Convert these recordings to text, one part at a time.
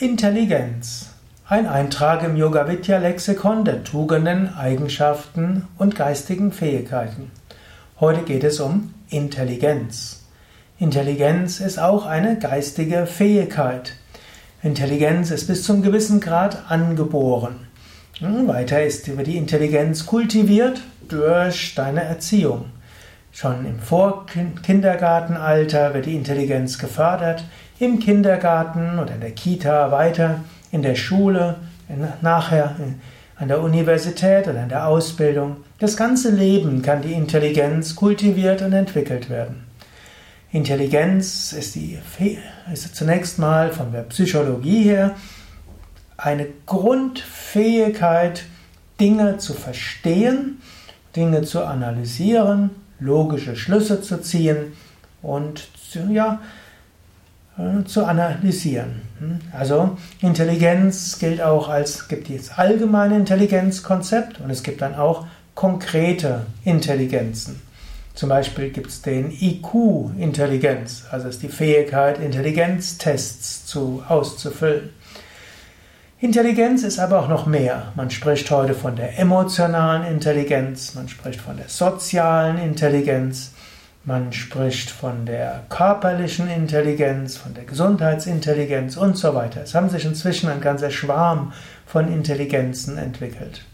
Intelligenz. Ein Eintrag im Yoga Vidya Lexikon der Tugenden, Eigenschaften und geistigen Fähigkeiten. Heute geht es um Intelligenz. Intelligenz ist auch eine geistige Fähigkeit. Intelligenz ist bis zum gewissen Grad angeboren. Hm, weiter ist die Intelligenz kultiviert durch deine Erziehung. Schon im Vorkindergartenalter wird die Intelligenz gefördert, im Kindergarten oder in der Kita weiter, in der Schule, nachher an der Universität oder in der Ausbildung. Das ganze Leben kann die Intelligenz kultiviert und entwickelt werden. Intelligenz ist, die, ist zunächst mal von der Psychologie her eine Grundfähigkeit, Dinge zu verstehen, Dinge zu analysieren, logische Schlüsse zu ziehen und ja, äh, zu analysieren. Hm? Also Intelligenz gilt auch als, gibt das allgemeine Intelligenzkonzept und es gibt dann auch konkrete Intelligenzen. Zum Beispiel gibt es den IQ-Intelligenz, also ist die Fähigkeit, Intelligenztests zu, auszufüllen. Intelligenz ist aber auch noch mehr. Man spricht heute von der emotionalen Intelligenz, man spricht von der sozialen Intelligenz, man spricht von der körperlichen Intelligenz, von der Gesundheitsintelligenz und so weiter. Es haben sich inzwischen ein ganzer Schwarm von Intelligenzen entwickelt.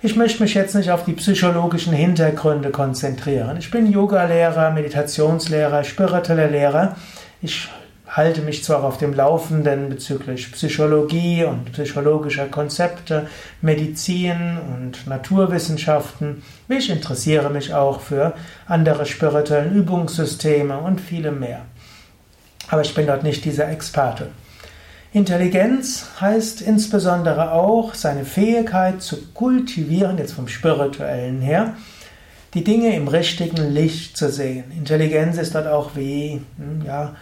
Ich möchte mich jetzt nicht auf die psychologischen Hintergründe konzentrieren. Ich bin Yoga-Lehrer, Meditationslehrer, spiritueller Lehrer. Ich halte mich zwar auf dem Laufenden bezüglich Psychologie und psychologischer Konzepte, Medizin und Naturwissenschaften. Ich interessiere mich auch für andere spirituelle Übungssysteme und viele mehr. Aber ich bin dort nicht dieser Experte. Intelligenz heißt insbesondere auch seine Fähigkeit zu kultivieren, jetzt vom spirituellen her, die Dinge im richtigen Licht zu sehen. Intelligenz ist dort auch wie, hm, ja,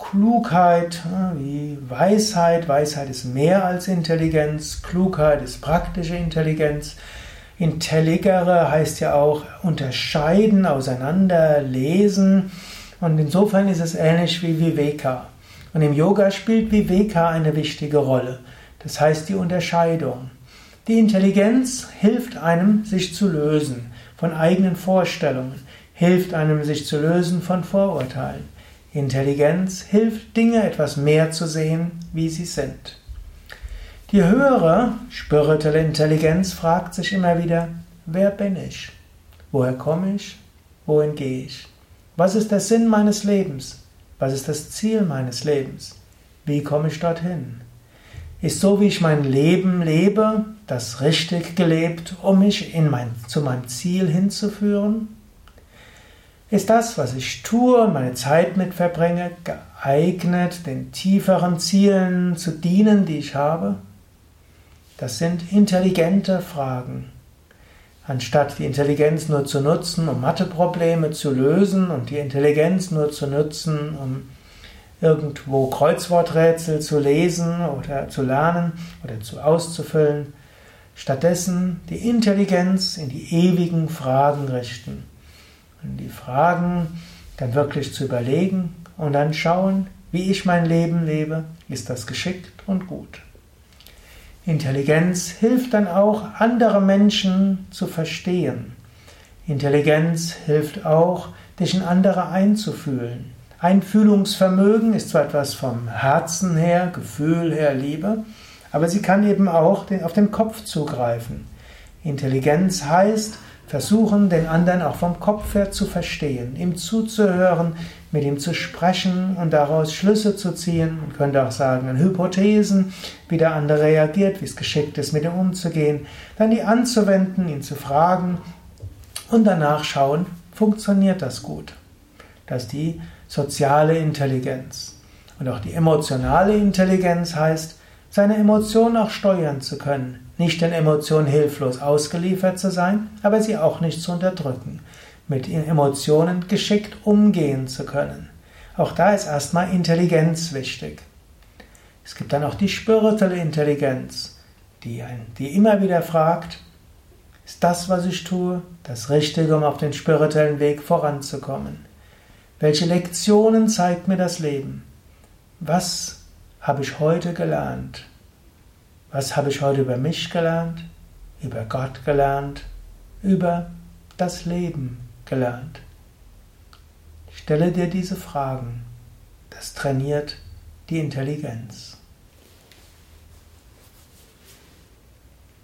Klugheit wie Weisheit. Weisheit ist mehr als Intelligenz. Klugheit ist praktische Intelligenz. Intelligere heißt ja auch unterscheiden, auseinander, lesen. Und insofern ist es ähnlich wie Viveka. Und im Yoga spielt Viveka eine wichtige Rolle. Das heißt die Unterscheidung. Die Intelligenz hilft einem, sich zu lösen von eigenen Vorstellungen, hilft einem, sich zu lösen von Vorurteilen. Intelligenz hilft, Dinge etwas mehr zu sehen, wie sie sind. Die höhere spirituelle Intelligenz fragt sich immer wieder, wer bin ich? Woher komme ich? Wohin gehe ich? Was ist der Sinn meines Lebens? Was ist das Ziel meines Lebens? Wie komme ich dorthin? Ist so, wie ich mein Leben lebe, das richtig gelebt, um mich in mein, zu meinem Ziel hinzuführen? Ist das, was ich tue meine Zeit mit verbringe, geeignet, den tieferen Zielen zu dienen, die ich habe? Das sind intelligente Fragen. Anstatt die Intelligenz nur zu nutzen, um Matheprobleme zu lösen und die Intelligenz nur zu nutzen, um irgendwo Kreuzworträtsel zu lesen oder zu lernen oder zu auszufüllen, stattdessen die Intelligenz in die ewigen Fragen richten und die Fragen dann wirklich zu überlegen und dann schauen, wie ich mein Leben lebe, ist das geschickt und gut. Intelligenz hilft dann auch, andere Menschen zu verstehen. Intelligenz hilft auch, dich in andere einzufühlen. Einfühlungsvermögen ist zwar etwas vom Herzen her, Gefühl her, Liebe, aber sie kann eben auch auf den Kopf zugreifen. Intelligenz heißt, versuchen, den anderen auch vom Kopf her zu verstehen, ihm zuzuhören, mit ihm zu sprechen und daraus Schlüsse zu ziehen. Man könnte auch sagen, Hypothesen, wie der andere reagiert, wie es geschickt ist, mit ihm umzugehen, dann die anzuwenden, ihn zu fragen und danach schauen, funktioniert das gut. Das ist die soziale Intelligenz. Und auch die emotionale Intelligenz heißt, seine Emotionen auch steuern zu können, nicht den Emotionen hilflos ausgeliefert zu sein, aber sie auch nicht zu unterdrücken, mit Emotionen geschickt umgehen zu können. Auch da ist erstmal Intelligenz wichtig. Es gibt dann auch die spirituelle Intelligenz, die, die immer wieder fragt, ist das, was ich tue, das Richtige, um auf den spirituellen Weg voranzukommen? Welche Lektionen zeigt mir das Leben? Was habe ich heute gelernt? Was habe ich heute über mich gelernt? Über Gott gelernt? Über das Leben gelernt? Stelle dir diese Fragen. Das trainiert die Intelligenz.